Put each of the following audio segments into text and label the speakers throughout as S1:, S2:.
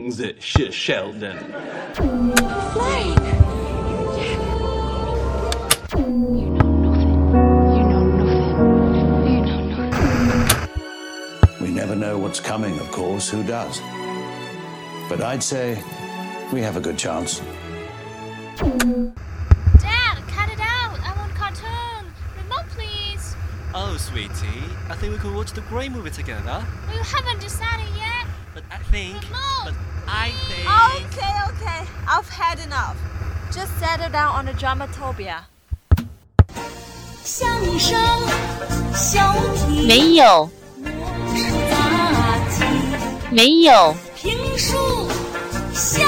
S1: things at Sh- Sheldon.
S2: We never know what's coming, of course. Who does? But I'd say we have a good chance.
S3: Dad, cut it out! I want cartoon! Remote, please!
S4: Oh, sweetie, I think we could watch the Grey movie together.
S3: We haven't decided yet.
S4: But I think.
S3: Remote.
S4: But I think.
S5: Okay, okay. I've had enough. Just settle down on the dramatopia.
S6: 相声小品
S7: 没有，没有，
S6: 评书笑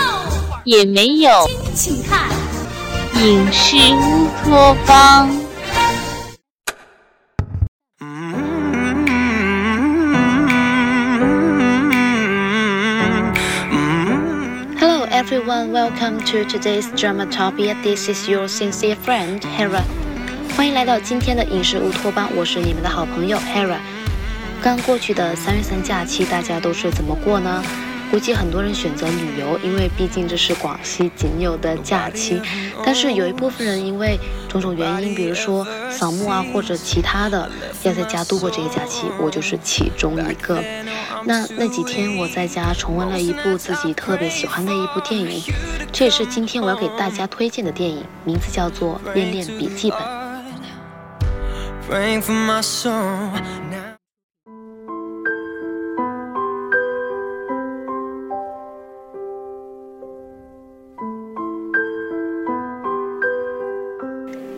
S6: 话，
S7: 也没有。
S6: 请看
S7: 影视乌托邦。Everyone, welcome to today's Dramatopia. This is your sincere friend Hera. 欢迎来到今天的影视乌托邦，我是你们的好朋友 Hera。刚过去的三月三假期，大家都是怎么过呢？估计很多人选择旅游，因为毕竟这是广西仅有的假期。但是有一部分人因为种种原因，比如说扫墓啊或者其他的，要在家度过这个假期，我就是其中一个。那那几天我在家重温了一部自己特别喜欢的一部电影，这也是今天我要给大家推荐的电影，名字叫做《恋恋笔记本》。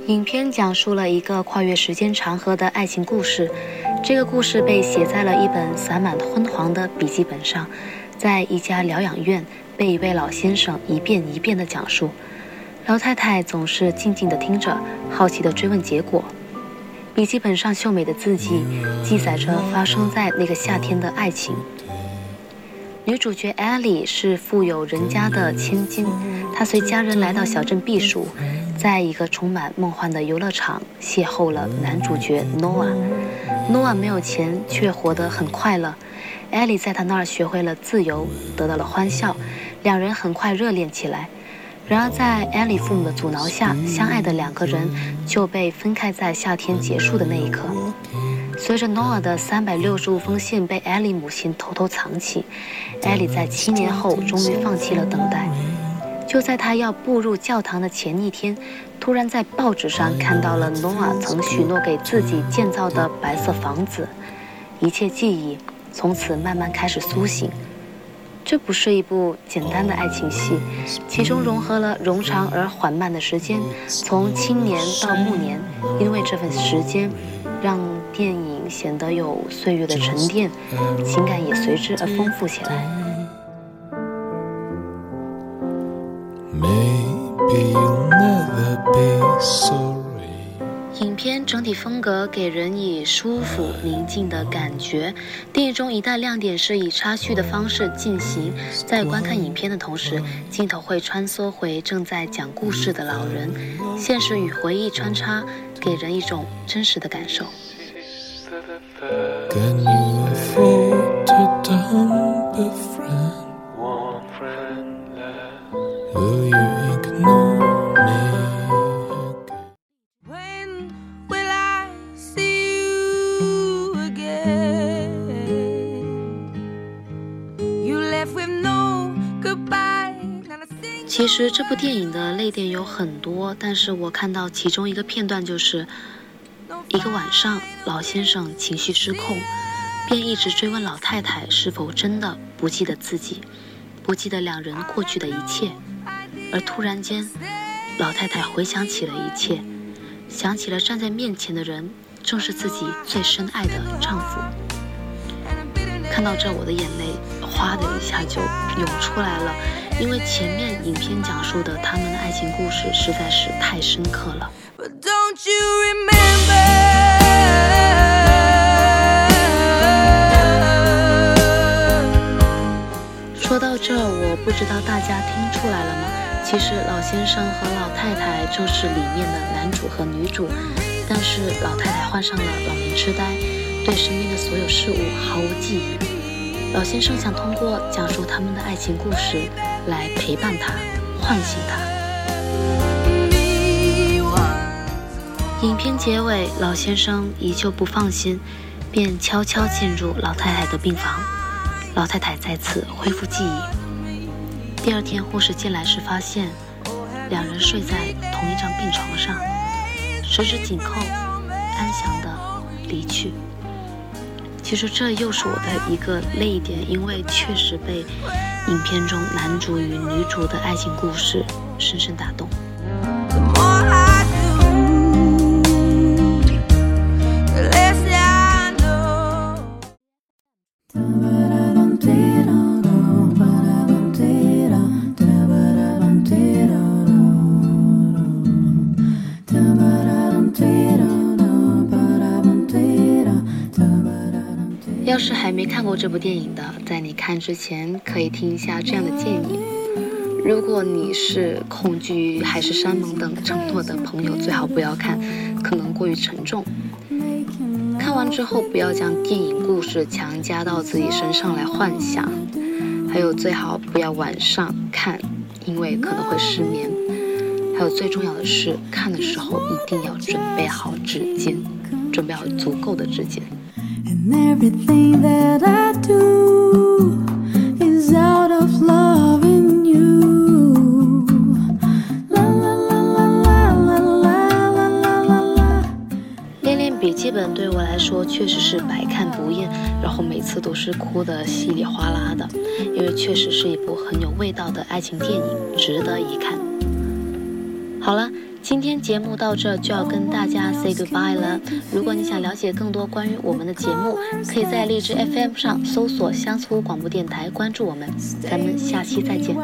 S7: 影片讲述了一个跨越时间长河的爱情故事，这个故事被写在了一本洒满昏黄的笔记本上，在一家疗养院被一位老先生一遍一遍地讲述。老太太总是静静地听着，好奇地追问结果。笔记本上秀美的字迹记载着发生在那个夏天的爱情。女主角艾莉是富有人家的千金，她随家人来到小镇避暑，在一个充满梦幻的游乐场邂逅了男主角诺瓦。诺瓦没有钱，却活得很快乐。艾莉在他那儿学会了自由，得到了欢笑，两人很快热恋起来。然而，在艾莉父母的阻挠下，相爱的两个人就被分开在夏天结束的那一刻。随着 Noah 的三百六十五封信被艾莉母亲偷偷藏起，艾莉在七年后终于放弃了等待。就在他要步入教堂的前一天，突然在报纸上看到了 Noah 曾许诺给自己建造的白色房子，一切记忆从此慢慢开始苏醒。这不是一部简单的爱情戏，其中融合了冗长而缓慢的时间，从青年到暮年。因为这份时间，让电影显得有岁月的沉淀，情感也随之而丰富起来。影片整体风格给人以舒服宁静的感觉。电影中一大亮点是以插叙的方式进行，在观看影片的同时，镜头会穿梭回正在讲故事的老人，现实与回忆穿插，给人一种真实的感受。
S8: Can you afford to
S7: 其实这部电影的泪点有很多，但是我看到其中一个片段，就是一个晚上，老先生情绪失控，便一直追问老太太是否真的不记得自己，不记得两人过去的一切，而突然间，老太太回想起了一切，想起了站在面前的人正是自己最深爱的丈夫。看到这，我的眼泪哗的一下就涌出来了，因为前面影片讲述的他们的爱情故事实在是太深刻了。
S5: But don't you remember?
S7: 说到这儿，我不知道大家听出来了吗？其实老先生和老太太就是里面的男主和女主，但是老太太患上了老年痴呆，对身边的所有事物毫无记忆。老先生想通过讲述他们的爱情故事来陪伴他，唤醒他。影片结尾，老先生依旧不放心，便悄悄进入老太太的病房。老太太再次恢复记忆。第二天，护士进来时发现，两人睡在同一张病床上，十指紧扣，安详地离去。其实这又是我的一个泪点，因为确实被影片中男主与女主的爱情故事深深打动。要是还没看过这部电影的，在你看之前可以听一下这样的建议。如果你是恐惧还是山盟等承诺的朋友，最好不要看，可能过于沉重。看完之后不要将电影故事强加到自己身上来幻想，还有最好不要晚上看，因为可能会失眠。还有最重要的是，看的时候一定要准备好纸巾，准备好足够的纸巾。恋恋笔记本对我来说确实是百看不厌，然后每次都是哭得稀里哗啦的，因为确实是一部很有味道的爱情电影，值得一看。好了。今天节目到这就要跟大家 say goodbye 了。如果你想了解更多关于我们的节目，可以在荔枝 FM 上搜索相思湖广播电台，关注我们。咱们下期再见。